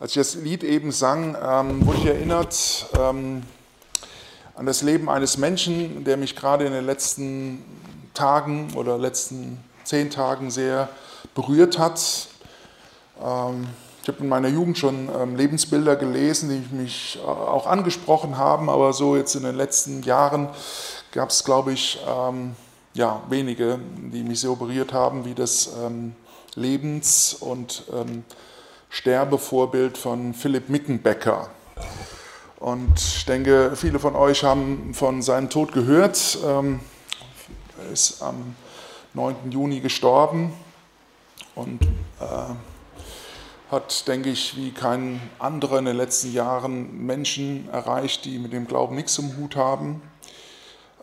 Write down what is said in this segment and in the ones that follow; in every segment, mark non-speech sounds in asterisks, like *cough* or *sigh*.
Als ich das Lied eben sang, ähm, wurde ich erinnert ähm, an das Leben eines Menschen, der mich gerade in den letzten Tagen oder letzten zehn Tagen sehr berührt hat. Ähm, ich habe in meiner Jugend schon ähm, Lebensbilder gelesen, die mich äh, auch angesprochen haben, aber so jetzt in den letzten Jahren gab es, glaube ich, ähm, ja, wenige, die mich so berührt haben wie das ähm, Lebens- und ähm, Sterbevorbild von Philipp Mickenbecker. Und ich denke, viele von euch haben von seinem Tod gehört. Ähm, er ist am 9. Juni gestorben und äh, hat, denke ich, wie kein anderer in den letzten Jahren Menschen erreicht, die mit dem Glauben nichts im Hut haben.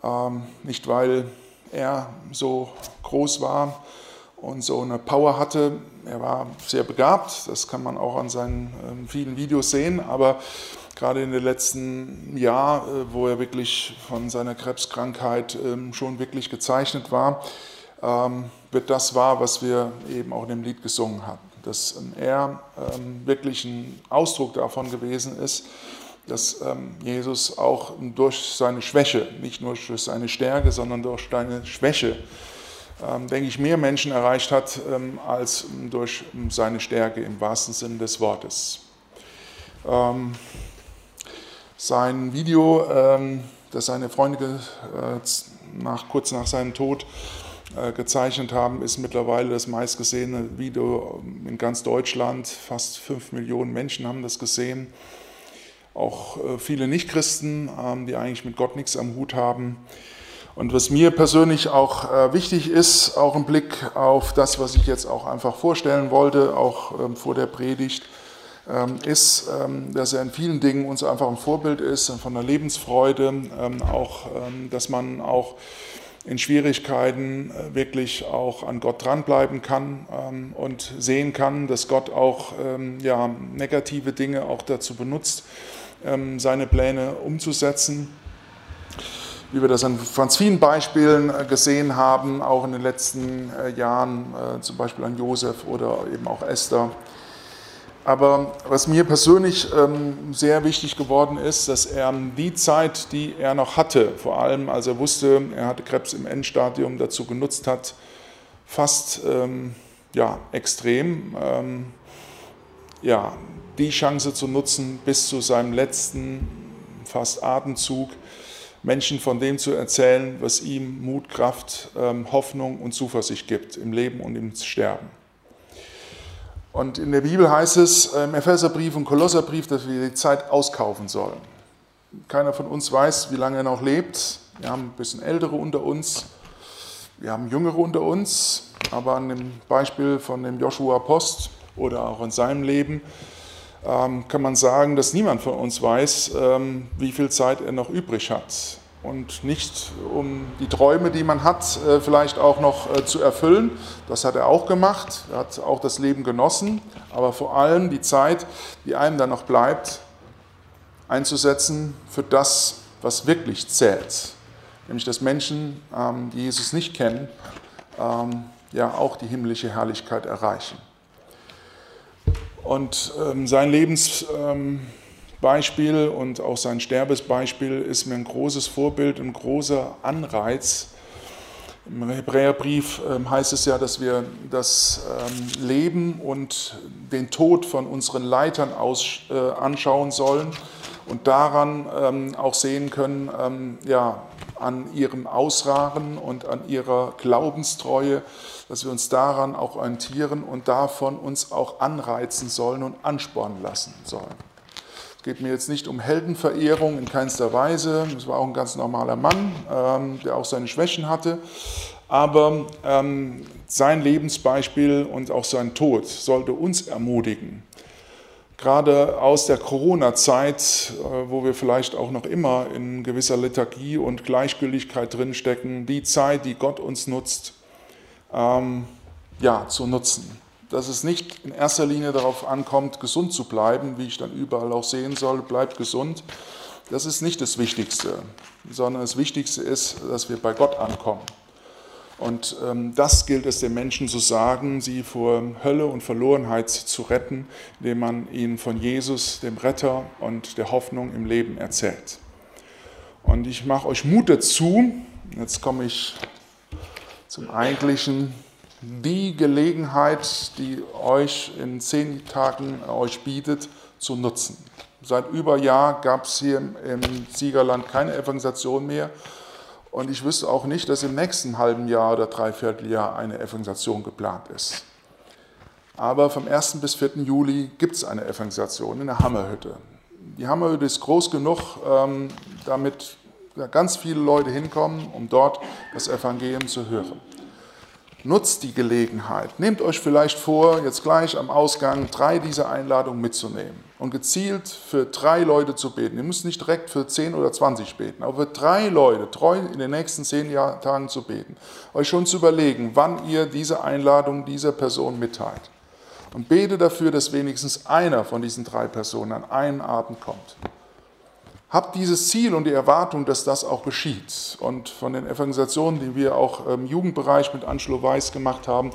Ähm, nicht, weil er so groß war, und so eine Power hatte. Er war sehr begabt, das kann man auch an seinen ähm, vielen Videos sehen, aber gerade in den letzten Jahr, äh, wo er wirklich von seiner Krebskrankheit ähm, schon wirklich gezeichnet war, ähm, wird das wahr, was wir eben auch in dem Lied gesungen haben. Dass er wirklich ein Ausdruck davon gewesen ist, dass Jesus auch durch seine Schwäche, nicht nur durch seine Stärke, sondern durch seine Schwäche ähm, denke ich, mehr Menschen erreicht hat ähm, als durch seine Stärke im wahrsten Sinne des Wortes. Ähm, sein Video, das seine Freunde äh, nach, kurz nach seinem Tod äh, gezeichnet haben, ist mittlerweile das meistgesehene Video in ganz Deutschland. Fast fünf Millionen Menschen haben das gesehen. Auch äh, viele Nichtchristen, die eigentlich mit Gott nichts am Hut haben. Und was mir persönlich auch äh, wichtig ist, auch im Blick auf das, was ich jetzt auch einfach vorstellen wollte, auch ähm, vor der Predigt, ähm, ist, ähm, dass er in vielen Dingen uns einfach ein Vorbild ist, von der Lebensfreude, auch, dass man auch in Schwierigkeiten äh, wirklich auch an Gott dranbleiben kann und sehen kann, dass Gott auch ja, negative Dinge auch dazu benutzt, seine Pläne umzusetzen wie wir das an ganz vielen Beispielen äh, gesehen haben, auch in den letzten äh, Jahren, äh, zum Beispiel an Josef oder eben auch Esther. Aber was mir persönlich ähm, sehr wichtig geworden ist, dass er die Zeit, die er noch hatte, vor allem als er wusste, er hatte Krebs im Endstadium, dazu genutzt hat, fast ähm, ja, extrem, ähm, ja, die Chance zu nutzen, bis zu seinem letzten fast Atemzug Menschen von dem zu erzählen, was ihm Mut, Kraft, ähm, Hoffnung und Zuversicht gibt im Leben und im Sterben. Und in der Bibel heißt es im Epheserbrief und Kolosserbrief, dass wir die Zeit auskaufen sollen. Keiner von uns weiß, wie lange er noch lebt. Wir haben ein bisschen Ältere unter uns, wir haben Jüngere unter uns, aber an dem Beispiel von dem Joshua Post oder auch in seinem Leben ähm, kann man sagen, dass niemand von uns weiß, ähm, wie viel Zeit er noch übrig hat. Und nicht um die Träume, die man hat, äh, vielleicht auch noch äh, zu erfüllen. Das hat er auch gemacht. Er hat auch das Leben genossen. Aber vor allem die Zeit, die einem dann noch bleibt, einzusetzen für das, was wirklich zählt. Nämlich, dass Menschen, ähm, die Jesus nicht kennen, ja auch die himmlische Herrlichkeit erreichen. Und ähm, sein Lebensbeispiel ähm, und auch sein Sterbesbeispiel ist mir ein großes Vorbild, ein großer Anreiz. Im Hebräerbrief ähm, heißt es ja, dass wir das ähm, Leben und den Tod von unseren Leitern äh, anschauen sollen und daran ähm, auch sehen können, ja, an ihrem Ausragen und an ihrer Glaubenstreue, dass wir uns daran auch orientieren und davon uns auch anreizen sollen und anspornen lassen sollen. Es geht mir jetzt nicht um Heldenverehrung in keinster Weise. Es war auch ein ganz normaler Mann, ähm, der auch seine Schwächen hatte. Aber ähm, sein Lebensbeispiel und auch sein Tod sollte uns ermutigen, gerade aus der Corona-Zeit, äh, wo wir vielleicht auch noch immer in gewisser Lethargie und Gleichgültigkeit drinstecken, die Zeit, die Gott uns nutzt, ähm, ja, zu nutzen. Dass es nicht in erster Linie darauf ankommt, gesund zu bleiben, wie ich dann überall auch sehen soll, bleibt gesund. Das ist nicht das Wichtigste, sondern das Wichtigste ist, dass wir bei Gott ankommen. Und ähm, das gilt es den Menschen zu sagen, sie vor Hölle und Verlorenheit zu retten, indem man ihnen von Jesus, dem Retter und der Hoffnung im Leben erzählt. Und ich mache euch Mut dazu, jetzt komme ich zum eigentlichen, die Gelegenheit, die euch in zehn Tagen euch bietet, zu nutzen. Seit über Jahr gab es hier im Siegerland keine Evangelisation mehr. Und ich wüsste auch nicht, dass im nächsten halben Jahr oder Dreivierteljahr eine Evangelisation geplant ist. Aber vom 1. bis 4. Juli gibt es eine Evangelisation in der Hammerhütte. Die Hammerhütte ist groß genug, ähm, damit ganz viele Leute hinkommen, um dort das Evangelium zu hören. Nutzt die Gelegenheit. Nehmt euch vielleicht vor, jetzt gleich am Ausgang drei dieser Einladungen mitzunehmen und gezielt für drei Leute zu beten. Ihr müsst nicht direkt für zehn oder zwanzig beten, aber für drei Leute treu in den nächsten zehn Tagen zu beten. Euch schon zu überlegen, wann ihr diese Einladung dieser Person mitteilt. Und bete dafür, dass wenigstens einer von diesen drei Personen an einen Abend kommt. Habt dieses Ziel und die Erwartung, dass das auch geschieht. Und von den Evangelisationen, die wir auch im Jugendbereich mit Angelo Weiß gemacht haben,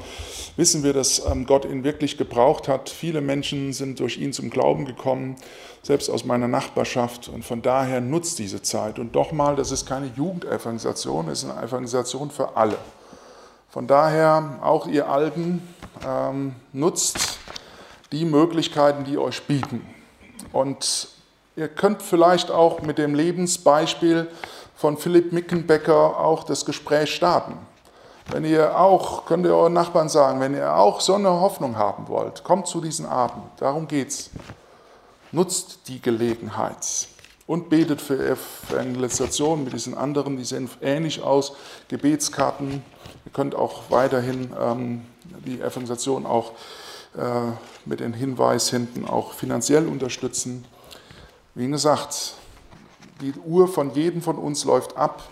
wissen wir, dass ähm, Gott ihn wirklich gebraucht hat. Viele Menschen sind durch ihn zum Glauben gekommen, selbst aus meiner Nachbarschaft. Und von daher nutzt diese Zeit. Und doch mal, das ist keine Jugendevangelisation, es ist eine Evangelisation für alle. Von daher, auch ihr Alten, ähm, nutzt die Möglichkeiten, die euch bieten. Und Ihr könnt vielleicht auch mit dem Lebensbeispiel von Philipp Mickenbecker auch das Gespräch starten. Wenn ihr auch, könnt ihr euren Nachbarn sagen, wenn ihr auch so eine Hoffnung haben wollt, kommt zu diesen Abend. Darum geht's. Nutzt die Gelegenheit und betet für Evangelisation mit diesen anderen, die sehen ähnlich aus, Gebetskarten. Ihr könnt auch weiterhin ähm, die Evangelisation auch äh, mit dem Hinweis hinten auch finanziell unterstützen. Wie gesagt, die Uhr von jedem von uns läuft ab.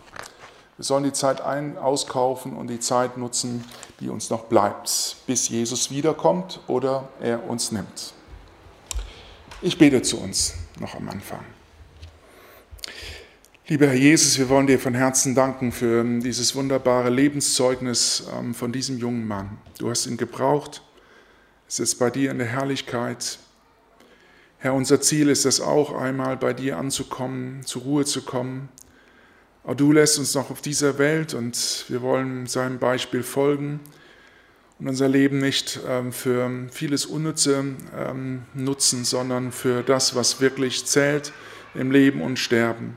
Wir sollen die Zeit ein auskaufen und die Zeit nutzen, die uns noch bleibt, bis Jesus wiederkommt oder er uns nimmt. Ich bete zu uns noch am Anfang. Lieber Herr Jesus, wir wollen dir von Herzen danken für dieses wunderbare Lebenszeugnis ähm, von diesem jungen Mann. Du hast ihn gebraucht. Es ist bei dir in der Herrlichkeit. Herr, unser Ziel ist es auch einmal bei dir anzukommen, zur Ruhe zu kommen. Aber du lässt uns noch auf dieser Welt und wir wollen seinem Beispiel folgen und unser Leben nicht ähm, für vieles Unnütze ähm, nutzen, sondern für das, was wirklich zählt im Leben und Sterben.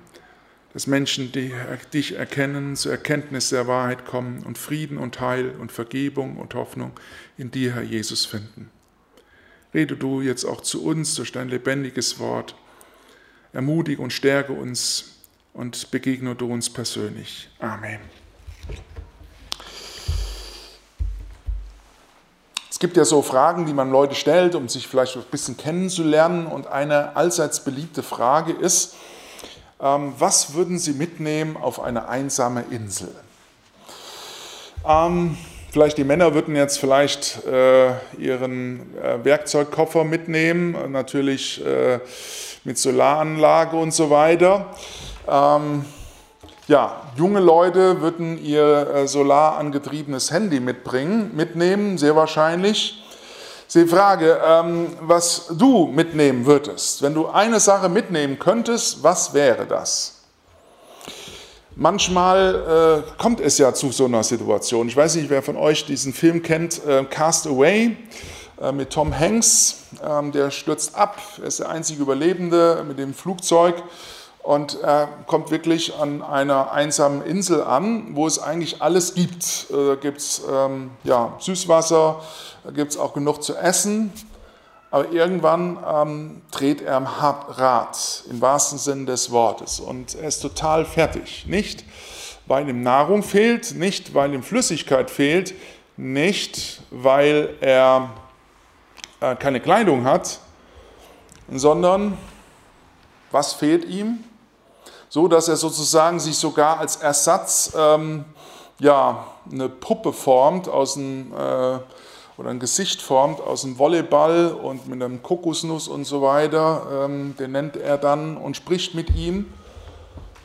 Dass Menschen die, dich erkennen, zur Erkenntnis der Wahrheit kommen und Frieden und Heil und Vergebung und Hoffnung in dir, Herr Jesus, finden. Rede du jetzt auch zu uns durch dein lebendiges Wort. Ermutige und stärke uns und begegne du uns persönlich. Amen. Es gibt ja so Fragen, die man Leute stellt, um sich vielleicht ein bisschen kennenzulernen. Und eine allseits beliebte Frage ist, ähm, was würden Sie mitnehmen auf eine einsame Insel? Ähm, Vielleicht die Männer würden jetzt vielleicht äh, ihren äh, Werkzeugkoffer mitnehmen, natürlich äh, mit Solaranlage und so weiter. Ähm, ja, junge Leute würden ihr äh, solarangetriebenes Handy mitbringen, mitnehmen, sehr wahrscheinlich. Die Frage, ähm, was du mitnehmen würdest, wenn du eine Sache mitnehmen könntest, was wäre das? Manchmal äh, kommt es ja zu so einer Situation. Ich weiß nicht, wer von euch diesen Film kennt, äh, Cast Away äh, mit Tom Hanks. Ähm, der stürzt ab, er ist der einzige Überlebende mit dem Flugzeug und er kommt wirklich an einer einsamen Insel an, wo es eigentlich alles gibt. Äh, da gibt es ähm, ja, Süßwasser, da gibt es auch genug zu essen. Aber irgendwann ähm, dreht er am Rad, im wahrsten Sinne des Wortes. Und er ist total fertig. Nicht, weil ihm Nahrung fehlt, nicht, weil ihm Flüssigkeit fehlt, nicht, weil er äh, keine Kleidung hat, sondern was fehlt ihm? So dass er sozusagen sich sogar als Ersatz ähm, ja, eine Puppe formt aus einem. Äh, oder ein Gesicht formt aus dem Volleyball und mit einem Kokosnuss und so weiter, ähm, den nennt er dann und spricht mit ihm.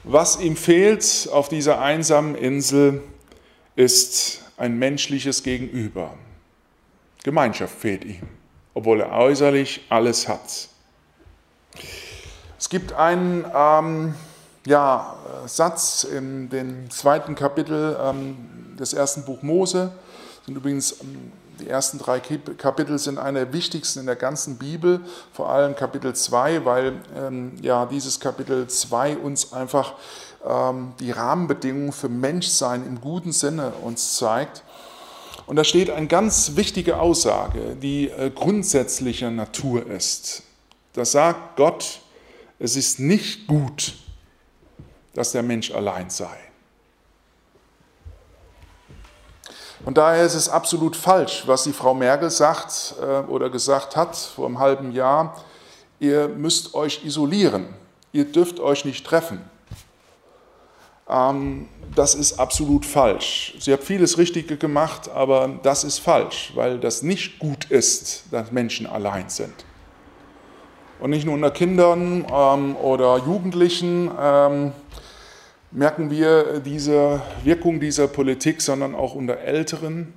Was ihm fehlt auf dieser einsamen Insel ist ein menschliches Gegenüber. Gemeinschaft fehlt ihm, obwohl er äußerlich alles hat. Es gibt einen ähm, ja, Satz in dem zweiten Kapitel ähm, des ersten Buch Mose. Sind übrigens ähm, die ersten drei Kapitel sind eine der wichtigsten in der ganzen Bibel, vor allem Kapitel 2, weil ähm, ja, dieses Kapitel 2 uns einfach ähm, die Rahmenbedingungen für Menschsein im guten Sinne uns zeigt. Und da steht eine ganz wichtige Aussage, die äh, grundsätzlicher Natur ist. Da sagt Gott, es ist nicht gut, dass der Mensch allein sei. Und daher ist es absolut falsch, was die Frau Merkel sagt äh, oder gesagt hat vor einem halben Jahr. Ihr müsst euch isolieren. Ihr dürft euch nicht treffen. Ähm, das ist absolut falsch. Sie hat vieles Richtige gemacht, aber das ist falsch, weil das nicht gut ist, dass Menschen allein sind. Und nicht nur unter Kindern ähm, oder Jugendlichen ähm, merken wir diese Wirkung dieser Politik, sondern auch unter Älteren.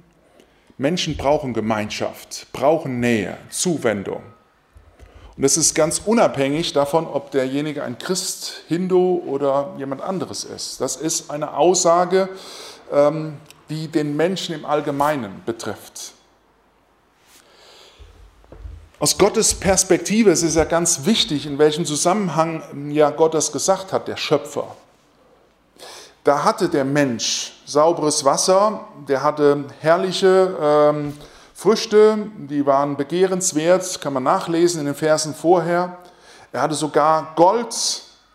Menschen brauchen Gemeinschaft, brauchen Nähe, Zuwendung. Und das ist ganz unabhängig davon, ob derjenige ein Christ, Hindu oder jemand anderes ist. Das ist eine Aussage, ähm, die den Menschen im Allgemeinen betrifft. Aus Gottes Perspektive ist es ja ganz wichtig, in welchem Zusammenhang ja Gott das gesagt hat, der Schöpfer. Da hatte der Mensch sauberes Wasser, der hatte herrliche ähm, Früchte, die waren begehrenswert, kann man nachlesen in den Versen vorher. Er hatte sogar Gold,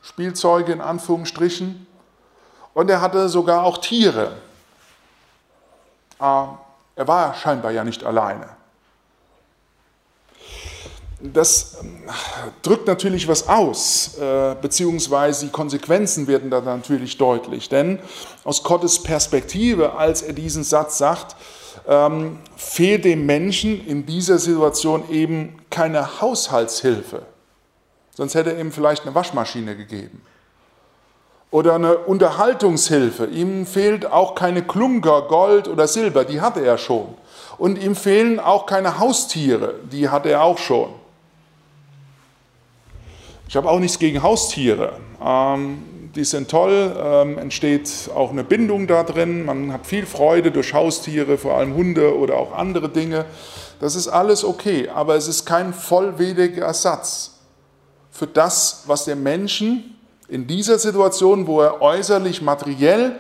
Spielzeuge in Anführungsstrichen. Und er hatte sogar auch Tiere. Ah, er war scheinbar ja nicht alleine. Das ähm, drückt natürlich was aus, äh, beziehungsweise die Konsequenzen werden da natürlich deutlich. Denn aus Gottes Perspektive, als er diesen Satz sagt, ähm, fehlt dem Menschen in dieser Situation eben keine Haushaltshilfe. Sonst hätte er ihm vielleicht eine Waschmaschine gegeben. Oder eine Unterhaltungshilfe. Ihm fehlt auch keine Klunker, Gold oder Silber, die hatte er schon. Und ihm fehlen auch keine Haustiere, die hatte er auch schon. Ich habe auch nichts gegen Haustiere. Ähm, die sind toll, ähm, entsteht auch eine Bindung da drin, man hat viel Freude durch Haustiere, vor allem Hunde oder auch andere Dinge. Das ist alles okay, aber es ist kein vollwertiger Ersatz für das, was der Menschen in dieser Situation, wo er äußerlich, materiell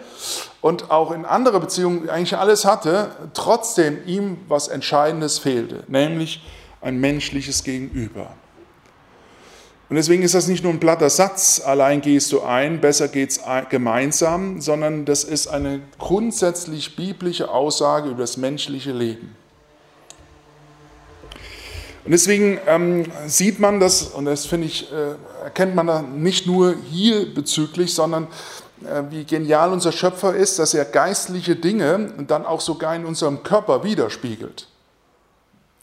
und auch in anderer Beziehungen eigentlich alles hatte, trotzdem ihm was Entscheidendes fehlte, nämlich ein menschliches Gegenüber. Und deswegen ist das nicht nur ein platter Satz, allein gehst du ein, besser geht's gemeinsam, sondern das ist eine grundsätzlich biblische Aussage über das menschliche Leben. Und deswegen ähm, sieht man das, und das finde ich, äh, erkennt man da nicht nur hier bezüglich, sondern äh, wie genial unser Schöpfer ist, dass er geistliche Dinge dann auch sogar in unserem Körper widerspiegelt.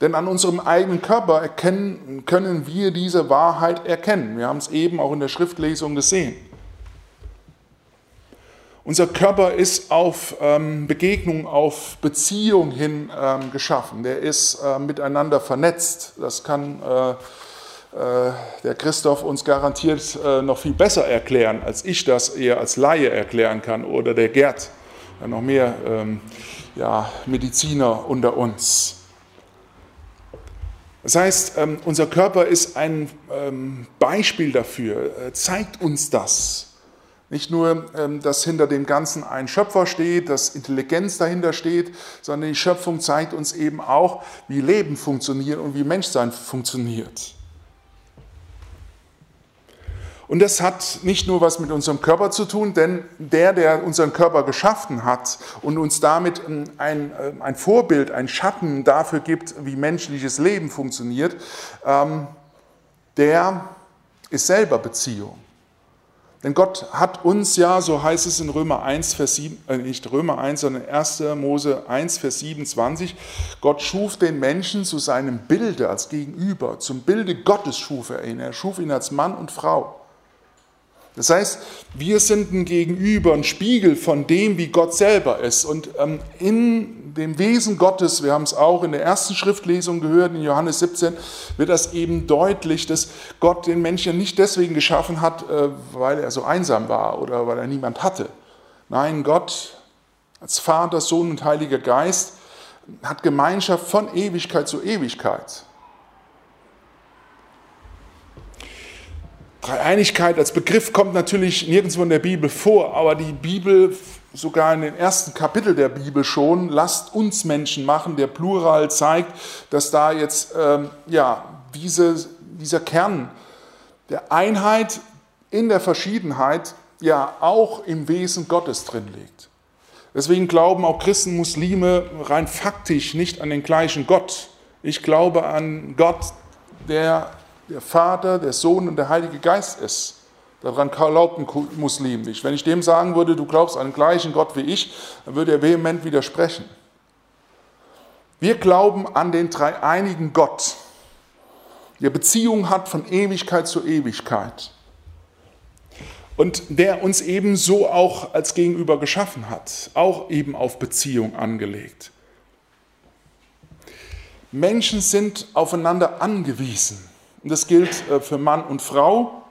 Denn an unserem eigenen Körper erkennen, können wir diese Wahrheit erkennen. Wir haben es eben auch in der Schriftlesung gesehen. Unser Körper ist auf ähm, Begegnung, auf Beziehung hin ähm, geschaffen. Der ist äh, miteinander vernetzt. Das kann äh, äh, der Christoph uns garantiert äh, noch viel besser erklären, als ich das eher als Laie erklären kann oder der Gerd, noch mehr ähm, ja, Mediziner unter uns. Das heißt, ähm, unser Körper ist ein ähm, Beispiel dafür, äh, zeigt uns das. Nicht nur, ähm, dass hinter dem Ganzen ein Schöpfer steht, dass Intelligenz dahinter steht, sondern die Schöpfung zeigt uns eben auch, wie Leben funktioniert und wie Menschsein funktioniert. Und das hat nicht nur was mit unserem Körper zu tun, denn der, der unseren Körper geschaffen hat und uns damit ähm, ein, äh, ein Vorbild, ein Schatten dafür gibt, wie menschliches Leben funktioniert, ähm, der ist selber Beziehung. Denn Gott hat uns ja, so heißt es in Römer 1, Vers 7, äh nicht Römer 1, sondern 1. Mose 1, Vers 27, Gott schuf den Menschen zu seinem Bilde als Gegenüber, zum Bilde Gottes schuf er ihn. Er schuf ihn als Mann und Frau. Das heißt, wir sind ein Gegenüber, ein Spiegel von dem, wie Gott selber ist. Und ähm, in dem Wesen Gottes, wir haben es auch in der ersten Schriftlesung gehört, in Johannes 17, wird das eben deutlich, dass Gott den Menschen nicht deswegen geschaffen hat, äh, weil er so einsam war oder weil er niemand hatte. Nein, Gott als Vater, Sohn und Heiliger Geist hat Gemeinschaft von Ewigkeit zu Ewigkeit. Dreieinigkeit als Begriff kommt natürlich nirgendwo in der Bibel vor, aber die Bibel, sogar in den ersten Kapitel der Bibel schon, lasst uns Menschen machen. Der Plural zeigt, dass da jetzt ähm, ja, diese, dieser Kern der Einheit in der Verschiedenheit ja auch im Wesen Gottes drin liegt. Deswegen glauben auch Christen, Muslime rein faktisch nicht an den gleichen Gott. Ich glaube an Gott, der der Vater, der Sohn und der Heilige Geist ist. Daran glaubt ein nicht. Wenn ich dem sagen würde, du glaubst an den gleichen Gott wie ich, dann würde er vehement widersprechen. Wir glauben an den dreieinigen Gott, der Beziehung hat von Ewigkeit zu Ewigkeit und der uns ebenso auch als Gegenüber geschaffen hat, auch eben auf Beziehung angelegt. Menschen sind aufeinander angewiesen. Und das gilt äh, für Mann und Frau,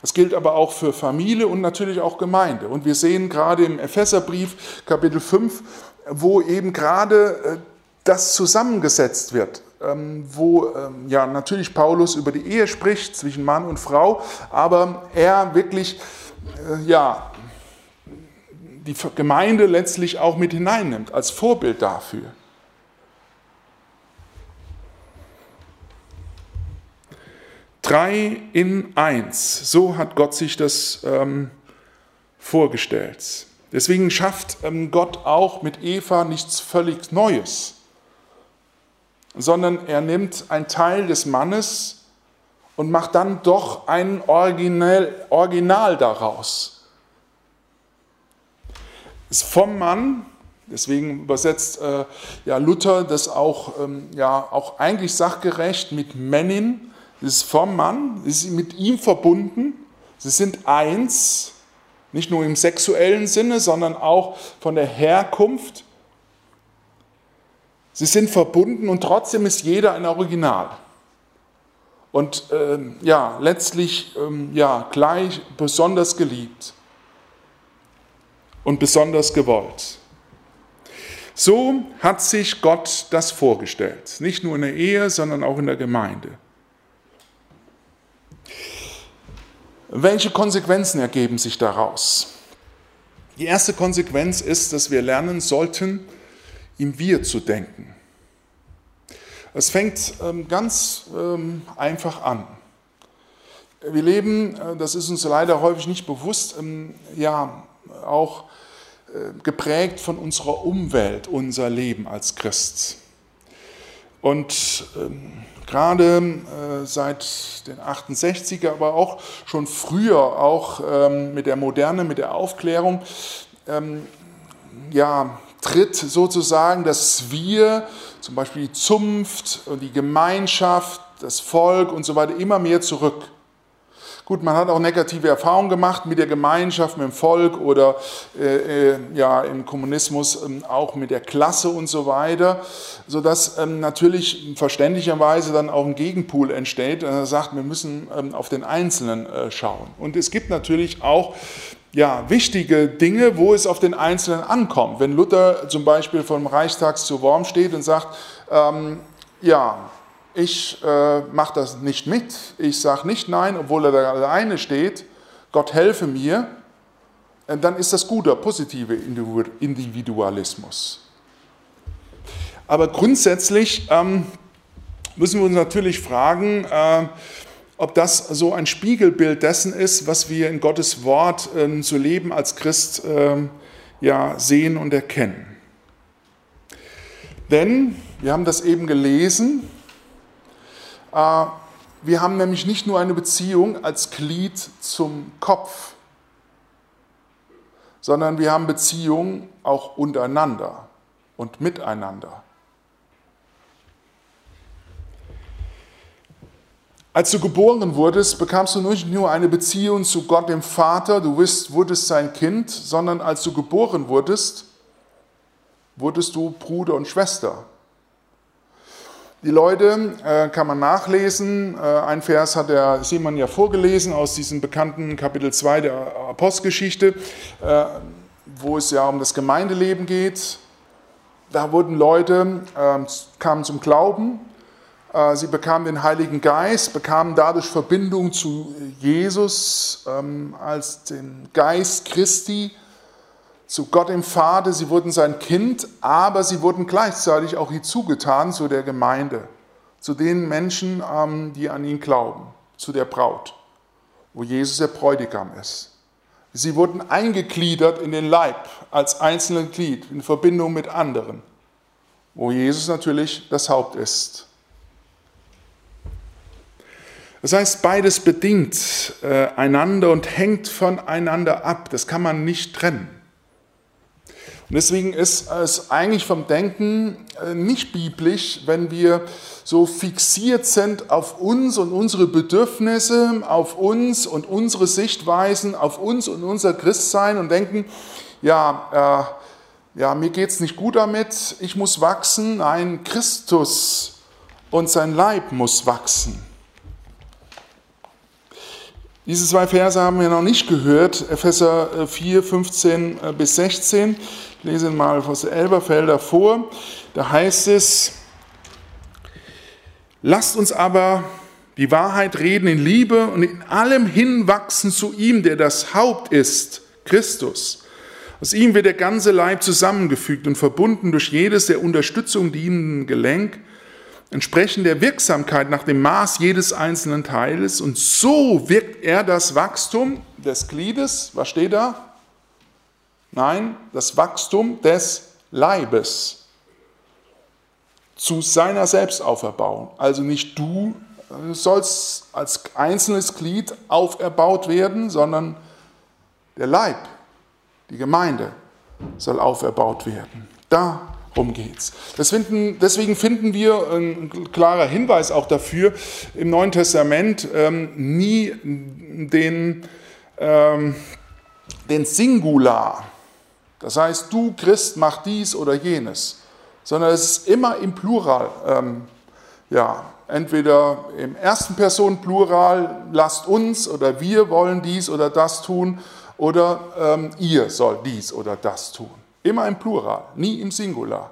das gilt aber auch für Familie und natürlich auch Gemeinde. Und wir sehen gerade im Epheserbrief Kapitel 5, wo eben gerade äh, das zusammengesetzt wird, ähm, wo ähm, ja natürlich Paulus über die Ehe spricht zwischen Mann und Frau, aber er wirklich äh, ja die Gemeinde letztlich auch mit hineinnimmt als Vorbild dafür. Drei in eins. So hat Gott sich das ähm, vorgestellt. Deswegen schafft ähm, Gott auch mit Eva nichts völlig Neues, sondern er nimmt einen Teil des Mannes und macht dann doch ein Original, Original daraus. Ist vom Mann, deswegen übersetzt äh, ja, Luther das auch, ähm, ja, auch eigentlich sachgerecht mit Männin, das ist vom Mann, das ist mit ihm verbunden. Sie sind eins, nicht nur im sexuellen Sinne, sondern auch von der Herkunft. Sie sind verbunden und trotzdem ist jeder ein Original. Und ähm, ja, letztlich ähm, ja, gleich besonders geliebt und besonders gewollt. So hat sich Gott das vorgestellt, nicht nur in der Ehe, sondern auch in der Gemeinde. Welche Konsequenzen ergeben sich daraus? Die erste Konsequenz ist, dass wir lernen sollten, im Wir zu denken. Es fängt ähm, ganz ähm, einfach an. Wir leben, äh, das ist uns leider häufig nicht bewusst, ähm, ja, auch äh, geprägt von unserer Umwelt, unser Leben als Christ. Und gerade äh, seit den 68er, aber auch schon früher, auch ähm, mit der Moderne, mit der Aufklärung, ähm, ja, tritt sozusagen das Wir, zum Beispiel die Zunft und die Gemeinschaft, das Volk und so weiter immer mehr zurück. Gut, man hat auch negative Erfahrungen gemacht mit der Gemeinschaft, mit dem Volk oder äh, äh, ja, im Kommunismus ähm, auch mit der Klasse und so weiter, sodass ähm, natürlich verständlicherweise dann auch ein Gegenpool entsteht, er sagt, wir müssen ähm, auf den Einzelnen äh, schauen. Und es gibt natürlich auch ja, wichtige Dinge, wo es auf den Einzelnen ankommt. Wenn Luther zum Beispiel vom Reichstags zu Worm steht und sagt, ähm, ja, ich äh, mache das nicht mit, ich sage nicht nein, obwohl er da alleine steht, Gott helfe mir, dann ist das guter, positive Individualismus. Aber grundsätzlich ähm, müssen wir uns natürlich fragen, äh, ob das so ein Spiegelbild dessen ist, was wir in Gottes Wort äh, zu leben als Christ äh, ja, sehen und erkennen. Denn, wir haben das eben gelesen, wir haben nämlich nicht nur eine Beziehung als Glied zum Kopf, sondern wir haben Beziehungen auch untereinander und miteinander. Als du geboren wurdest, bekamst du nicht nur eine Beziehung zu Gott dem Vater, du bist, wurdest sein Kind, sondern als du geboren wurdest, wurdest du Bruder und Schwester. Die Leute äh, kann man nachlesen. Äh, ein Vers hat der Simon ja vorgelesen aus diesem bekannten Kapitel 2 der Apostelgeschichte, äh, wo es ja um das Gemeindeleben geht. Da wurden Leute, ähm, kamen zum Glauben, äh, sie bekamen den Heiligen Geist, bekamen dadurch Verbindung zu Jesus ähm, als den Geist Christi zu Gott dem Vater, sie wurden sein Kind, aber sie wurden gleichzeitig auch hinzugetan zu der Gemeinde, zu den Menschen, ähm, die an ihn glauben, zu der Braut, wo Jesus der Bräutigam ist. Sie wurden eingegliedert in den Leib als einzelnes Glied in Verbindung mit anderen, wo Jesus natürlich das Haupt ist. Das heißt, beides bedingt äh, einander und hängt voneinander ab. Das kann man nicht trennen. Und deswegen ist es eigentlich vom Denken äh, nicht biblisch, wenn wir so fixiert sind auf uns und unsere Bedürfnisse, auf uns und unsere Sichtweisen, auf uns und unser Christsein und denken, ja, äh, ja mir geht es nicht gut damit, ich muss wachsen. Nein, Christus und sein Leib muss wachsen. Diese zwei Verse haben wir noch nicht gehört, Epheser 4, 15 äh, bis 16. Ich lese mal aus Elberfelder vor. Da heißt es, lasst uns aber die Wahrheit reden in Liebe und in allem hinwachsen zu ihm, der das Haupt ist, Christus. Aus ihm wird der ganze Leib zusammengefügt und verbunden durch jedes der Unterstützung dienenden Gelenk, entsprechend der Wirksamkeit nach dem Maß jedes einzelnen Teiles. Und so wirkt er das Wachstum des Gliedes, was steht da? Nein, das Wachstum des Leibes zu seiner Selbstauferbauung. Also nicht du sollst als einzelnes Glied auferbaut werden, sondern der Leib, die Gemeinde soll auferbaut werden. Darum geht es. Deswegen finden wir ein klarer Hinweis auch dafür im Neuen Testament ähm, nie den, ähm, den Singular das heißt, du Christ mach dies oder jenes, sondern es ist immer im Plural. Ähm, ja, entweder im ersten Person Plural, lasst uns oder wir wollen dies oder das tun oder ähm, ihr sollt dies oder das tun. Immer im Plural, nie im Singular.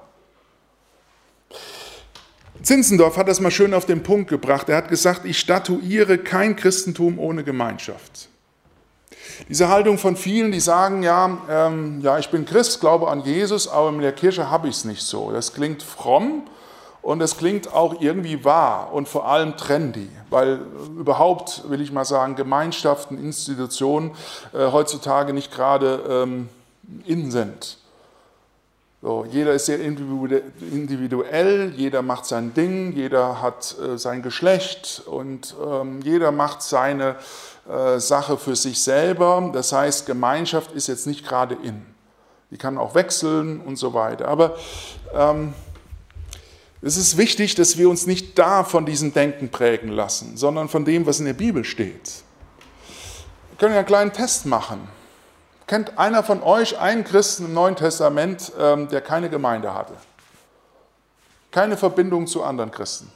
Zinzendorf hat das mal schön auf den Punkt gebracht. Er hat gesagt, ich statuiere kein Christentum ohne Gemeinschaft. Diese Haltung von vielen, die sagen, ja, ähm, ja, ich bin Christ, glaube an Jesus, aber in der Kirche habe ich es nicht so. Das klingt fromm und es klingt auch irgendwie wahr und vor allem trendy, weil überhaupt, will ich mal sagen, Gemeinschaften, Institutionen äh, heutzutage nicht gerade ähm, in sind. So, jeder ist sehr individuell, jeder macht sein Ding, jeder hat äh, sein Geschlecht und ähm, jeder macht seine äh, Sache für sich selber. Das heißt, Gemeinschaft ist jetzt nicht gerade in. Die kann auch wechseln und so weiter. Aber ähm, es ist wichtig, dass wir uns nicht da von diesem Denken prägen lassen, sondern von dem, was in der Bibel steht. Wir können ja einen kleinen Test machen. Kennt einer von euch einen Christen im Neuen Testament, ähm, der keine Gemeinde hatte? Keine Verbindung zu anderen Christen?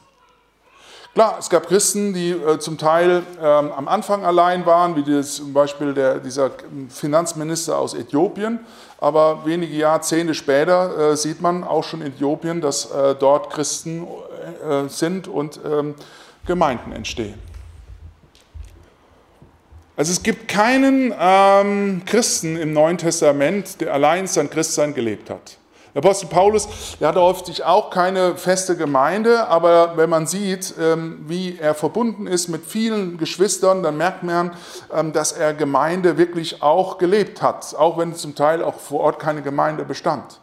Klar, es gab Christen, die äh, zum Teil ähm, am Anfang allein waren, wie zum Beispiel der, dieser Finanzminister aus Äthiopien, aber wenige Jahrzehnte später äh, sieht man auch schon in Äthiopien, dass äh, dort Christen sind und ähm, Gemeinden entstehen. Also es gibt keinen ähm, Christen im Neuen Testament, der allein sein Christsein gelebt hat. Der Apostel Paulus, der hatte häufig auch keine feste Gemeinde, aber wenn man sieht, ähm, wie er verbunden ist mit vielen Geschwistern, dann merkt man, ähm, dass er Gemeinde wirklich auch gelebt hat, auch wenn zum Teil auch vor Ort keine Gemeinde bestand.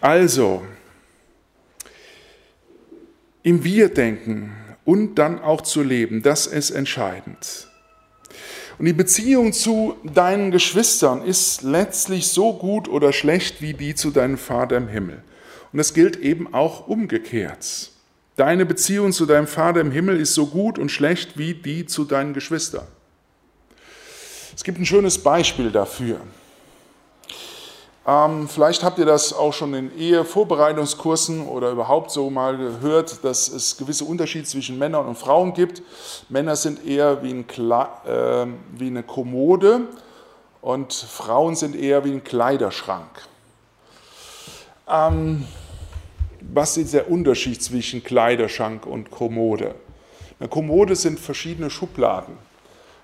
Also, im Wir denken und dann auch zu leben, das ist entscheidend. Und die Beziehung zu deinen Geschwistern ist letztlich so gut oder schlecht wie die zu deinem Vater im Himmel. Und das gilt eben auch umgekehrt. Deine Beziehung zu deinem Vater im Himmel ist so gut und schlecht wie die zu deinen Geschwistern. Es gibt ein schönes Beispiel dafür. Ähm, vielleicht habt ihr das auch schon in Ehevorbereitungskursen oder überhaupt so mal gehört, dass es gewisse Unterschiede zwischen Männern und Frauen gibt. Männer sind eher wie, ein äh, wie eine Kommode und Frauen sind eher wie ein Kleiderschrank. Ähm, was ist der Unterschied zwischen Kleiderschrank und Kommode? Eine Kommode sind verschiedene Schubladen.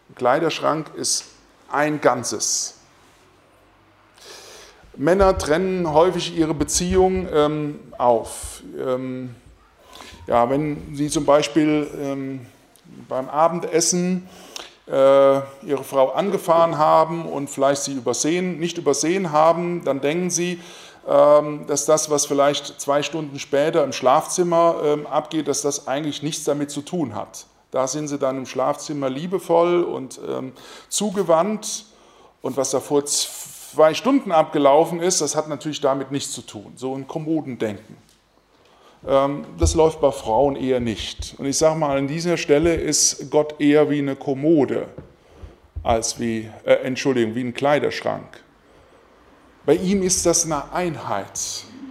Ein Kleiderschrank ist ein Ganzes. Männer trennen häufig ihre Beziehung ähm, auf. Ähm, ja, wenn sie zum Beispiel ähm, beim Abendessen äh, ihre Frau angefahren haben und vielleicht sie übersehen, nicht übersehen haben, dann denken sie, ähm, dass das, was vielleicht zwei Stunden später im Schlafzimmer ähm, abgeht, dass das eigentlich nichts damit zu tun hat. Da sind sie dann im Schlafzimmer liebevoll und ähm, zugewandt. Und was da vor zwei Stunden abgelaufen ist, das hat natürlich damit nichts zu tun. So ein Kommodendenken. Ähm, das läuft bei Frauen eher nicht. Und ich sage mal, an dieser Stelle ist Gott eher wie eine Kommode als wie, äh, Entschuldigung, wie ein Kleiderschrank. Bei ihm ist das eine Einheit.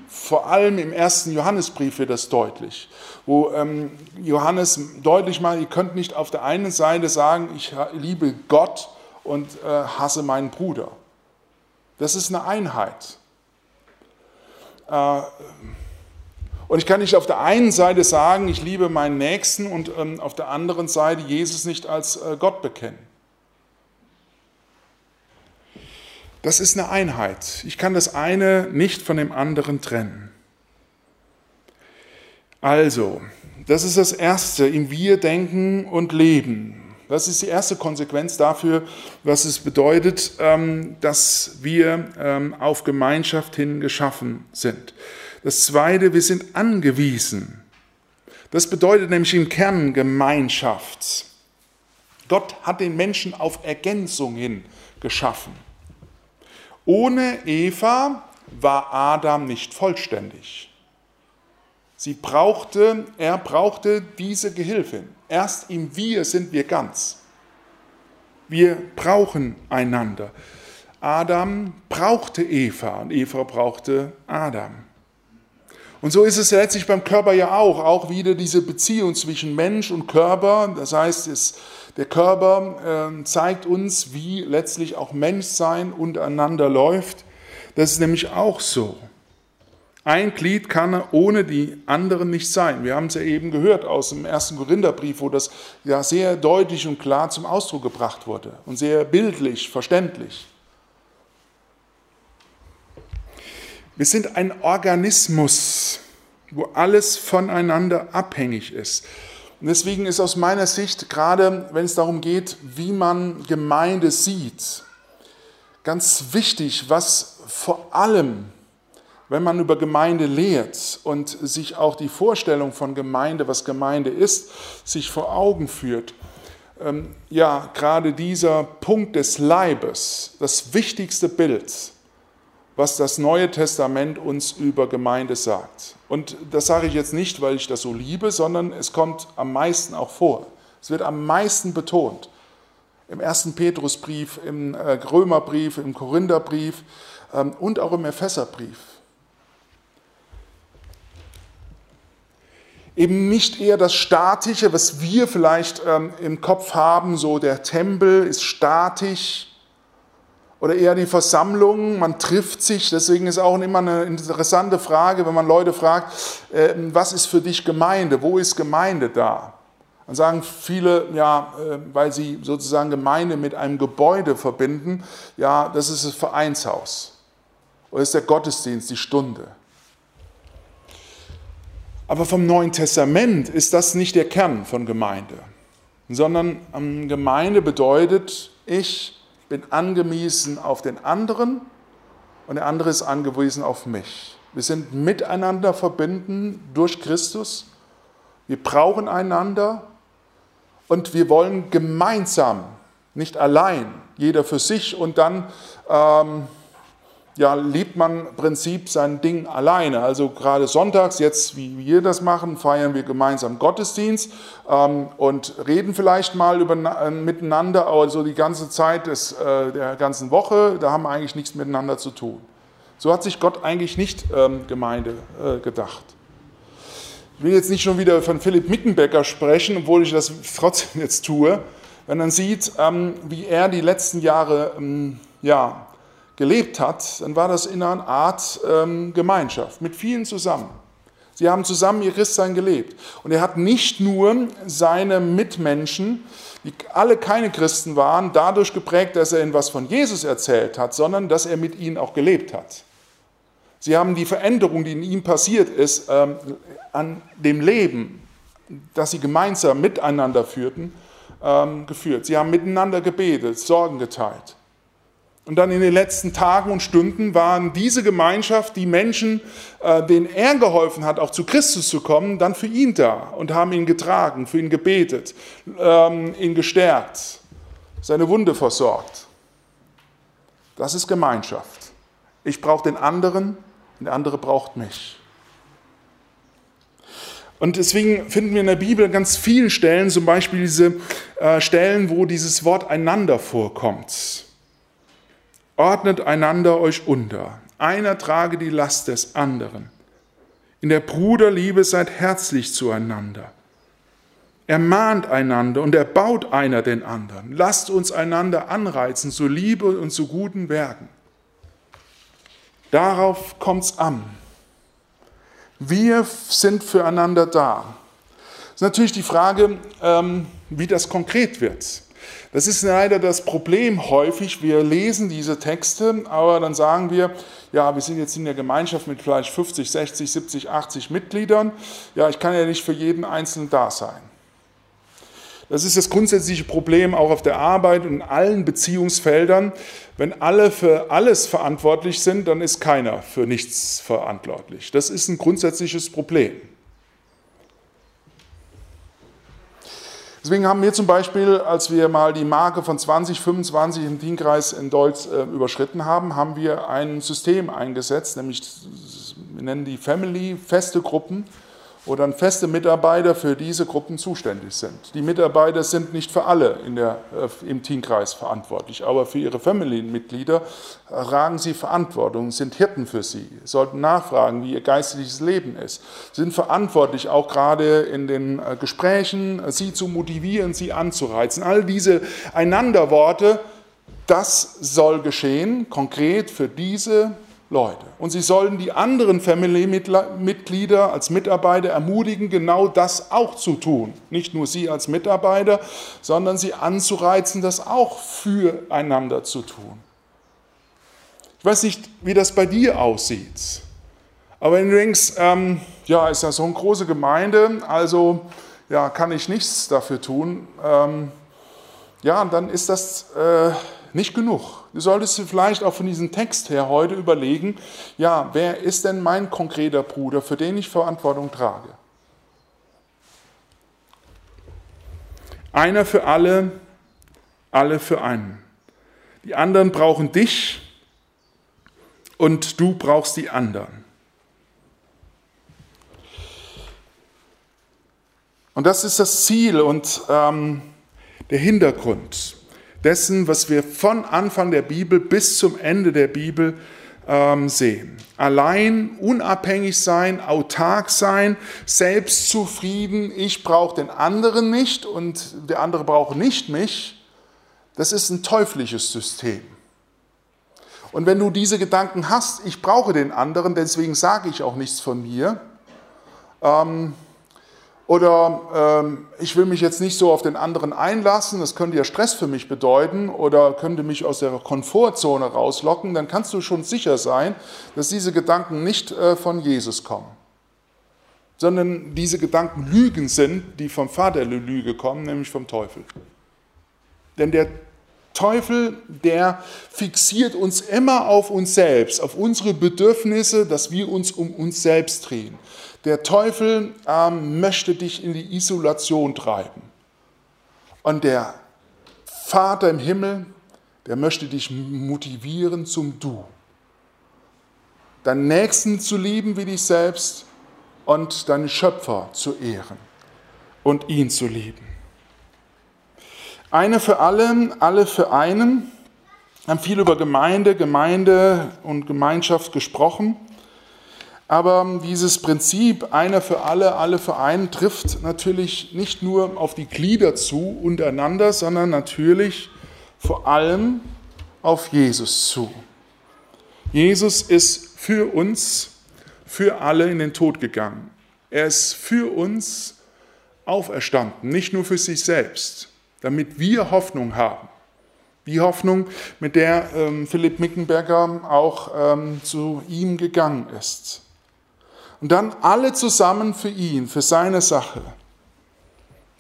Vor allem im ersten Johannesbrief wird das deutlich, wo ähm, Johannes deutlich macht, ihr könnt nicht auf der einen Seite sagen, ich liebe Gott und äh, hasse meinen Bruder. Das ist eine Einheit. Äh, und ich kann nicht auf der einen Seite sagen, ich liebe meinen Nächsten und ähm, auf der anderen Seite Jesus nicht als äh, Gott bekennen. Das ist eine Einheit. Ich kann das eine nicht von dem anderen trennen. Also, das ist das Erste, im Wir denken und leben. Das ist die erste Konsequenz dafür, was es bedeutet, ähm, dass wir ähm, auf Gemeinschaft hin geschaffen sind. Das Zweite, wir sind angewiesen. Das bedeutet nämlich im Kern Gemeinschaft. Gott hat den Menschen auf Ergänzung hin geschaffen. Ohne Eva war Adam nicht vollständig. Sie brauchte, er brauchte diese Gehilfin. Erst im Wir sind wir ganz. Wir brauchen einander. Adam brauchte Eva und Eva brauchte Adam. Und so ist es letztlich beim Körper ja auch, auch wieder diese Beziehung zwischen Mensch und Körper. Das heißt, es, der Körper äh, zeigt uns, wie letztlich auch Menschsein untereinander läuft. Das ist nämlich auch so. Ein Glied kann ohne die anderen nicht sein. Wir haben es ja eben gehört aus dem ersten Korintherbrief, wo das ja sehr deutlich und klar zum Ausdruck gebracht wurde und sehr bildlich, verständlich. Wir sind ein Organismus, wo alles voneinander abhängig ist. Und deswegen ist aus meiner Sicht, gerade wenn es darum geht, wie man Gemeinde sieht, ganz wichtig, was vor allem wenn man über Gemeinde lehrt und sich auch die Vorstellung von Gemeinde, was Gemeinde ist, sich vor Augen führt, ähm, ja, gerade dieser Punkt des Leibes, das wichtigste Bild, was das Neue Testament uns über Gemeinde sagt. Und das sage ich jetzt nicht, weil ich das so liebe, sondern es kommt am meisten auch vor. Es wird am meisten betont. Im ersten Petrusbrief, im äh, Römerbrief, im Korintherbrief ähm, und auch im Epheserbrief. Eben nicht eher das Statische, was wir vielleicht ähm, im Kopf haben, so der Tempel ist statisch oder eher die Versammlung, man trifft sich, deswegen ist auch immer eine interessante Frage, wenn man Leute fragt, äh, was ist für dich Gemeinde, wo ist Gemeinde da? Dann sagen viele, ja, äh, weil sie sozusagen Gemeinde mit einem Gebäude verbinden, ja, das ist das Vereinshaus oder ist der Gottesdienst, die Stunde. Aber vom Neuen Testament ist das nicht der Kern von Gemeinde, sondern Gemeinde bedeutet, ich bin angewiesen auf den anderen und der andere ist angewiesen auf mich. Wir sind miteinander verbunden durch Christus. Wir brauchen einander und wir wollen gemeinsam, nicht allein, jeder für sich und dann ähm, ja, lebt man Prinzip sein Ding alleine. Also gerade sonntags, jetzt wie wir das machen, feiern wir gemeinsam Gottesdienst ähm, und reden vielleicht mal über, äh, miteinander, aber so die ganze Zeit des, äh, der ganzen Woche, da haben wir eigentlich nichts miteinander zu tun. So hat sich Gott eigentlich nicht ähm, Gemeinde äh, gedacht. Ich will jetzt nicht schon wieder von Philipp Mickenbecker sprechen, obwohl ich das *laughs* trotzdem jetzt tue. Wenn man sieht, ähm, wie er die letzten Jahre ähm, ja, gelebt hat, dann war das in einer Art ähm, Gemeinschaft mit vielen zusammen. Sie haben zusammen ihr Christsein gelebt. Und er hat nicht nur seine Mitmenschen, die alle keine Christen waren, dadurch geprägt, dass er ihnen was von Jesus erzählt hat, sondern dass er mit ihnen auch gelebt hat. Sie haben die Veränderung, die in ihm passiert ist, ähm, an dem Leben, das sie gemeinsam miteinander führten, ähm, geführt. Sie haben miteinander gebetet, Sorgen geteilt. Und dann in den letzten Tagen und Stunden waren diese Gemeinschaft, die Menschen, äh, denen er geholfen hat, auch zu Christus zu kommen, dann für ihn da und haben ihn getragen, für ihn gebetet, ähm, ihn gestärkt, seine Wunde versorgt. Das ist Gemeinschaft. Ich brauche den anderen und der andere braucht mich. Und deswegen finden wir in der Bibel ganz vielen Stellen, zum Beispiel diese äh, Stellen, wo dieses Wort einander vorkommt. Ordnet einander euch unter. Einer trage die Last des anderen. In der Bruderliebe seid herzlich zueinander. Ermahnt einander und erbaut einer den anderen. Lasst uns einander anreizen zu Liebe und zu guten Werken. Darauf kommt es an. Wir sind füreinander da. Das ist natürlich die Frage, ähm, wie das konkret wird. Das ist leider das Problem häufig. Wir lesen diese Texte, aber dann sagen wir, ja, wir sind jetzt in der Gemeinschaft mit vielleicht 50, 60, 70, 80 Mitgliedern. Ja, ich kann ja nicht für jeden Einzelnen da sein. Das ist das grundsätzliche Problem auch auf der Arbeit und in allen Beziehungsfeldern. Wenn alle für alles verantwortlich sind, dann ist keiner für nichts verantwortlich. Das ist ein grundsätzliches Problem. Deswegen haben wir zum Beispiel, als wir mal die Marke von 2025 im Teamkreis in Deutsch äh, überschritten haben, haben wir ein System eingesetzt, nämlich wir nennen die Family, feste Gruppen, wo dann feste Mitarbeiter für diese Gruppen zuständig sind. Die Mitarbeiter sind nicht für alle der, äh, im Teamkreis verantwortlich, aber für ihre Familienmitglieder tragen sie Verantwortung, sind Hirten für sie, sollten nachfragen, wie ihr geistliches Leben ist, sind verantwortlich auch gerade in den äh, Gesprächen, sie zu motivieren, sie anzureizen. All diese Einanderworte, das soll geschehen, konkret für diese Leute. Und sie sollen die anderen Family-Mitglieder als Mitarbeiter ermutigen, genau das auch zu tun. Nicht nur sie als Mitarbeiter, sondern sie anzureizen, das auch füreinander zu tun. Ich weiß nicht, wie das bei dir aussieht. Aber wenn du ähm, ja, ist ja so eine große Gemeinde, also ja, kann ich nichts dafür tun, ähm, ja, dann ist das äh, nicht genug. Du solltest vielleicht auch von diesem Text her heute überlegen, ja, wer ist denn mein konkreter Bruder, für den ich Verantwortung trage? Einer für alle, alle für einen. Die anderen brauchen dich und du brauchst die anderen. Und das ist das Ziel und ähm, der Hintergrund dessen, was wir von Anfang der Bibel bis zum Ende der Bibel ähm, sehen. Allein, unabhängig sein, autark sein, selbstzufrieden, ich brauche den anderen nicht und der andere braucht nicht mich, das ist ein teuflisches System. Und wenn du diese Gedanken hast, ich brauche den anderen, deswegen sage ich auch nichts von mir, ähm, oder ähm, ich will mich jetzt nicht so auf den anderen einlassen, das könnte ja Stress für mich bedeuten oder könnte mich aus der Komfortzone rauslocken, dann kannst du schon sicher sein, dass diese Gedanken nicht äh, von Jesus kommen, sondern diese Gedanken Lügen sind, die vom Vater der Lüge kommen, nämlich vom Teufel. Denn der Teufel, der fixiert uns immer auf uns selbst, auf unsere Bedürfnisse, dass wir uns um uns selbst drehen. Der Teufel ähm, möchte dich in die Isolation treiben. Und der Vater im Himmel, der möchte dich motivieren zum Du. deinen Nächsten zu lieben wie dich selbst und deinen Schöpfer zu ehren und ihn zu lieben. Eine für alle, alle für einen. Wir haben viel über Gemeinde, Gemeinde und Gemeinschaft gesprochen. Aber dieses Prinzip einer für alle, alle für einen trifft natürlich nicht nur auf die Glieder zu untereinander, sondern natürlich vor allem auf Jesus zu. Jesus ist für uns, für alle in den Tod gegangen. Er ist für uns auferstanden, nicht nur für sich selbst, damit wir Hoffnung haben. Die Hoffnung, mit der ähm, Philipp Mickenberger auch ähm, zu ihm gegangen ist. Und dann alle zusammen für ihn, für seine Sache.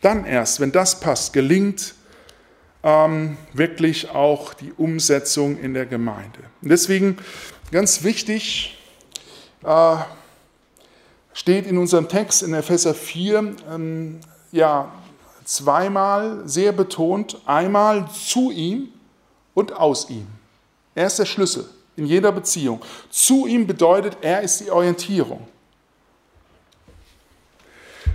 Dann erst, wenn das passt, gelingt ähm, wirklich auch die Umsetzung in der Gemeinde. Und deswegen ganz wichtig, äh, steht in unserem Text in Epheser 4, ähm, ja, zweimal sehr betont, einmal zu ihm und aus ihm. Er ist der Schlüssel in jeder Beziehung. Zu ihm bedeutet, er ist die Orientierung.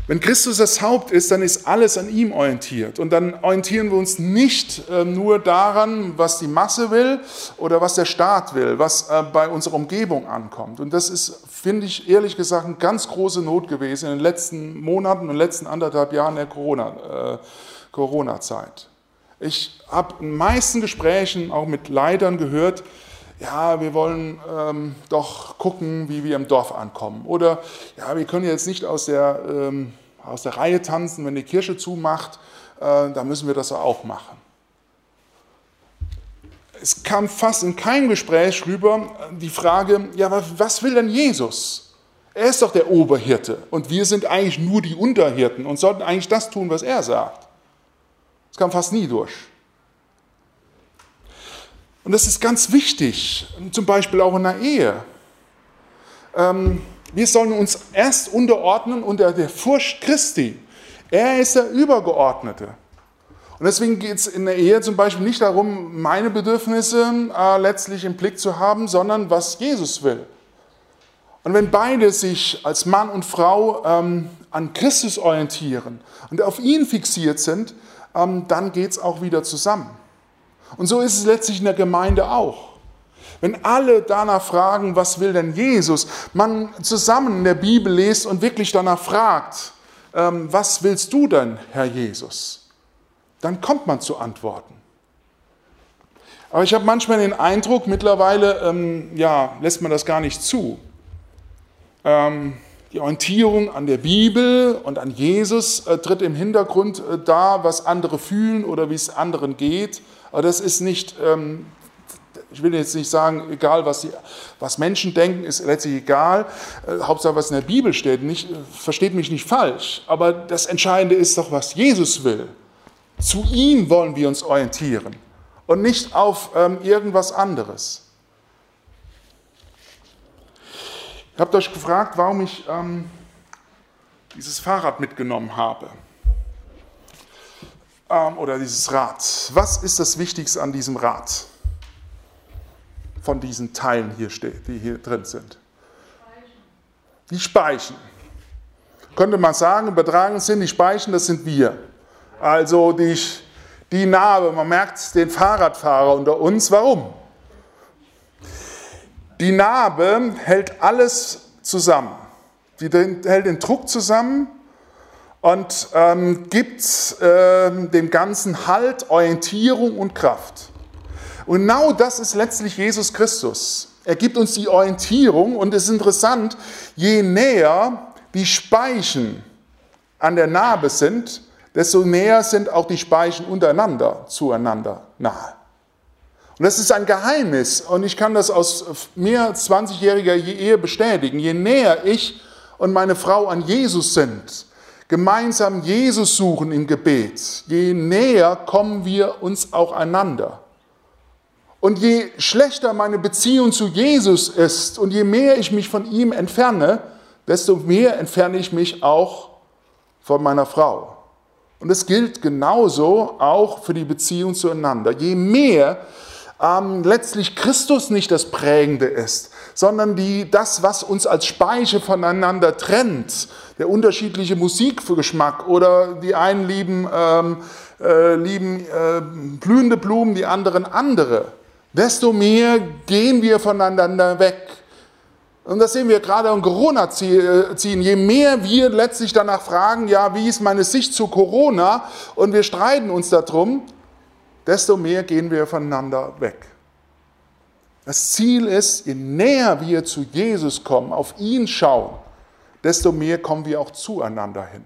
Wenn Christus das Haupt ist, dann ist alles an ihm orientiert. Und dann orientieren wir uns nicht äh, nur daran, was die Masse will oder was der Staat will, was äh, bei unserer Umgebung ankommt. Und das ist, finde ich ehrlich gesagt, eine ganz große Not gewesen in den letzten Monaten und letzten anderthalb Jahren der Corona, äh, Corona-Zeit. Ich habe in meisten Gesprächen auch mit Leitern gehört, ja, wir wollen ähm, doch gucken, wie wir im Dorf ankommen. Oder ja, wir können jetzt nicht aus der, ähm, aus der Reihe tanzen, wenn die Kirche zumacht, äh, dann müssen wir das auch machen. Es kam fast in keinem Gespräch rüber äh, die Frage, ja, was will denn Jesus? Er ist doch der Oberhirte und wir sind eigentlich nur die Unterhirten und sollten eigentlich das tun, was er sagt. Es kam fast nie durch. Und das ist ganz wichtig, zum Beispiel auch in der Ehe. Ähm, wir sollen uns erst unterordnen unter der Furcht Christi. Er ist der Übergeordnete. Und deswegen geht es in der Ehe zum Beispiel nicht darum, meine Bedürfnisse äh, letztlich im Blick zu haben, sondern was Jesus will. Und wenn beide sich als Mann und Frau ähm, an Christus orientieren und auf ihn fixiert sind, ähm, dann geht es auch wieder zusammen. Und so ist es letztlich in der Gemeinde auch. Wenn alle danach fragen, was will denn Jesus, man zusammen in der Bibel liest und wirklich danach fragt, ähm, was willst du denn, Herr Jesus, dann kommt man zu Antworten. Aber ich habe manchmal den Eindruck, mittlerweile ähm, ja, lässt man das gar nicht zu. Ähm, die Orientierung an der Bibel und an Jesus äh, tritt im Hintergrund äh, da, was andere fühlen oder wie es anderen geht. Aber das ist nicht, ähm, ich will jetzt nicht sagen, egal was, die, was Menschen denken, ist letztlich egal. Äh, Hauptsache, was in der Bibel steht. Nicht, versteht mich nicht falsch. Aber das Entscheidende ist doch, was Jesus will. Zu ihm wollen wir uns orientieren und nicht auf ähm, irgendwas anderes. Ich habe euch gefragt, warum ich ähm, dieses Fahrrad mitgenommen habe ähm, oder dieses Rad. Was ist das Wichtigste an diesem Rad? Von diesen Teilen hier die hier drin sind. Die Speichen. Könnte man sagen, übertragen sind die Speichen, das sind wir. Also die, die Narbe, man merkt den Fahrradfahrer unter uns. Warum? Die Narbe hält alles zusammen. Die hält den Druck zusammen und ähm, gibt ähm, dem Ganzen Halt, Orientierung und Kraft. Und genau das ist letztlich Jesus Christus. Er gibt uns die Orientierung und es ist interessant, je näher die Speichen an der Narbe sind, desto näher sind auch die Speichen untereinander zueinander nahe. Und das ist ein Geheimnis und ich kann das aus mehr als 20-jähriger Ehe bestätigen. Je näher ich und meine Frau an Jesus sind, gemeinsam Jesus suchen im Gebet, je näher kommen wir uns auch einander. Und je schlechter meine Beziehung zu Jesus ist und je mehr ich mich von ihm entferne, desto mehr entferne ich mich auch von meiner Frau. Und es gilt genauso auch für die Beziehung zueinander. Je mehr ähm, letztlich Christus nicht das Prägende ist, sondern die, das, was uns als Speiche voneinander trennt, der unterschiedliche Musikgeschmack oder die einen lieben, ähm, äh, lieben äh, blühende Blumen, die anderen andere, desto mehr gehen wir voneinander weg. Und das sehen wir gerade in Corona ziehen. Je mehr wir letztlich danach fragen, ja, wie ist meine Sicht zu Corona und wir streiten uns darum, desto mehr gehen wir voneinander weg. Das Ziel ist, je näher wir zu Jesus kommen, auf ihn schauen, desto mehr kommen wir auch zueinander hin.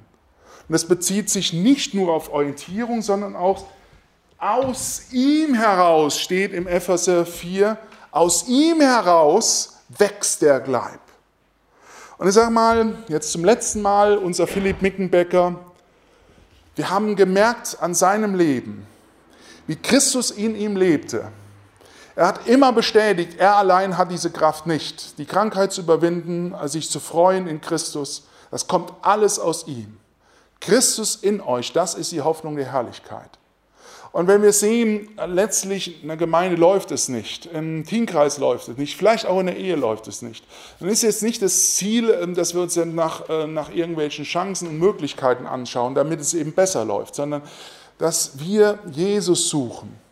Und das bezieht sich nicht nur auf Orientierung, sondern auch aus ihm heraus, steht im Epheser 4, aus ihm heraus wächst der Gleib. Und ich sage mal, jetzt zum letzten Mal, unser Philipp Mickenbecker, wir haben gemerkt an seinem Leben, wie Christus in ihm lebte. Er hat immer bestätigt, er allein hat diese Kraft nicht. Die Krankheit zu überwinden, sich zu freuen in Christus, das kommt alles aus ihm. Christus in euch, das ist die Hoffnung der Herrlichkeit. Und wenn wir sehen, letztlich in der Gemeinde läuft es nicht, im Teamkreis läuft es nicht, vielleicht auch in der Ehe läuft es nicht, dann ist jetzt nicht das Ziel, ähm, dass wir uns nach, äh, nach irgendwelchen Chancen und Möglichkeiten anschauen, damit es eben besser läuft, sondern dass wir Jesus suchen.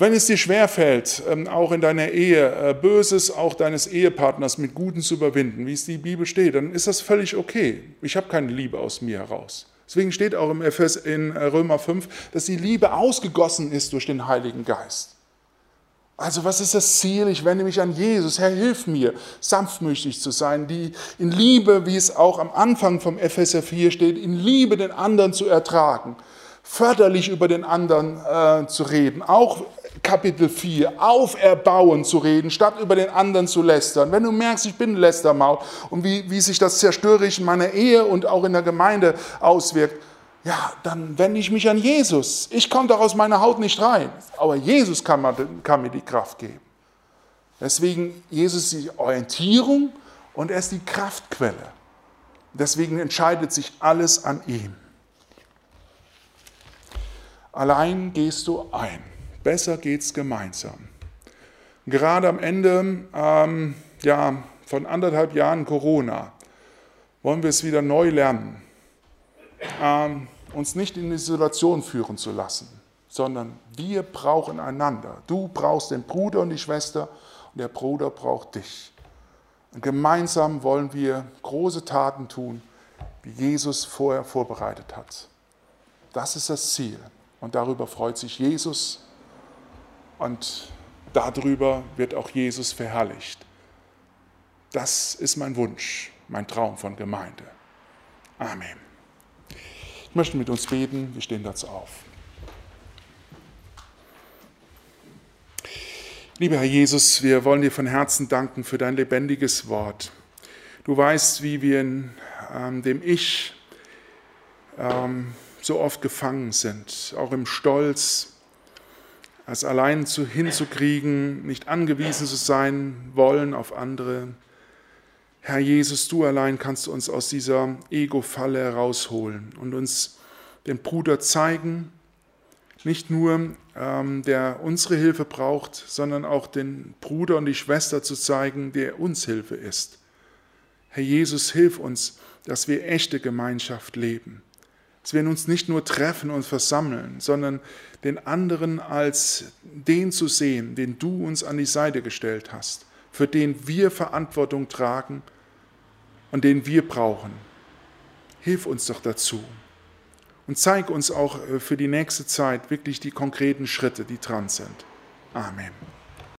Wenn es dir schwerfällt, ähm, auch in deiner Ehe, äh, Böses auch deines Ehepartners mit Guten zu überwinden, wie es die Bibel steht, dann ist das völlig okay. Ich habe keine Liebe aus mir heraus. Deswegen steht auch im FS in äh, Römer 5, dass die Liebe ausgegossen ist durch den Heiligen Geist. Also was ist das Ziel? Ich wende mich an Jesus. Herr, hilf mir, sanftmütig zu sein, die in Liebe, wie es auch am Anfang vom Epheser 4 steht, in Liebe den anderen zu ertragen, förderlich über den anderen äh, zu reden, auch Kapitel 4, auferbauen zu reden, statt über den anderen zu lästern. Wenn du merkst, ich bin Lästermaul und wie, wie sich das zerstörerisch in meiner Ehe und auch in der Gemeinde auswirkt, ja, dann wende ich mich an Jesus. Ich komme doch aus meiner Haut nicht rein, aber Jesus kann, kann mir die Kraft geben. Deswegen, Jesus ist die Orientierung und er ist die Kraftquelle. Deswegen entscheidet sich alles an ihm. Allein gehst du ein. Besser geht's gemeinsam. Gerade am Ende ähm, ja, von anderthalb Jahren Corona wollen wir es wieder neu lernen, ähm, uns nicht in Isolation führen zu lassen, sondern wir brauchen einander. Du brauchst den Bruder und die Schwester und der Bruder braucht dich. Und gemeinsam wollen wir große Taten tun, wie Jesus vorher vorbereitet hat. Das ist das Ziel. Und darüber freut sich Jesus und darüber wird auch Jesus verherrlicht. Das ist mein Wunsch, mein Traum von Gemeinde. Amen. Ich möchte mit uns beten, wir stehen dazu auf. Lieber Herr Jesus, wir wollen dir von Herzen danken für dein lebendiges Wort. Du weißt, wie wir in ähm, dem Ich ähm, so oft gefangen sind, auch im Stolz, es allein zu, hinzukriegen, nicht angewiesen zu sein wollen auf andere. Herr Jesus, du allein kannst uns aus dieser Ego-Falle herausholen und uns den Bruder zeigen, nicht nur ähm, der unsere Hilfe braucht, sondern auch den Bruder und die Schwester zu zeigen, der uns Hilfe ist. Herr Jesus, hilf uns, dass wir echte Gemeinschaft leben dass wir uns nicht nur treffen und versammeln, sondern den anderen als den zu sehen, den du uns an die Seite gestellt hast, für den wir Verantwortung tragen und den wir brauchen. Hilf uns doch dazu und zeig uns auch äh, für die nächste Zeit wirklich die konkreten Schritte, die dran sind. Amen.